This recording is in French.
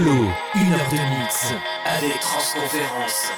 Flow, une heure de mix avec Transconférence.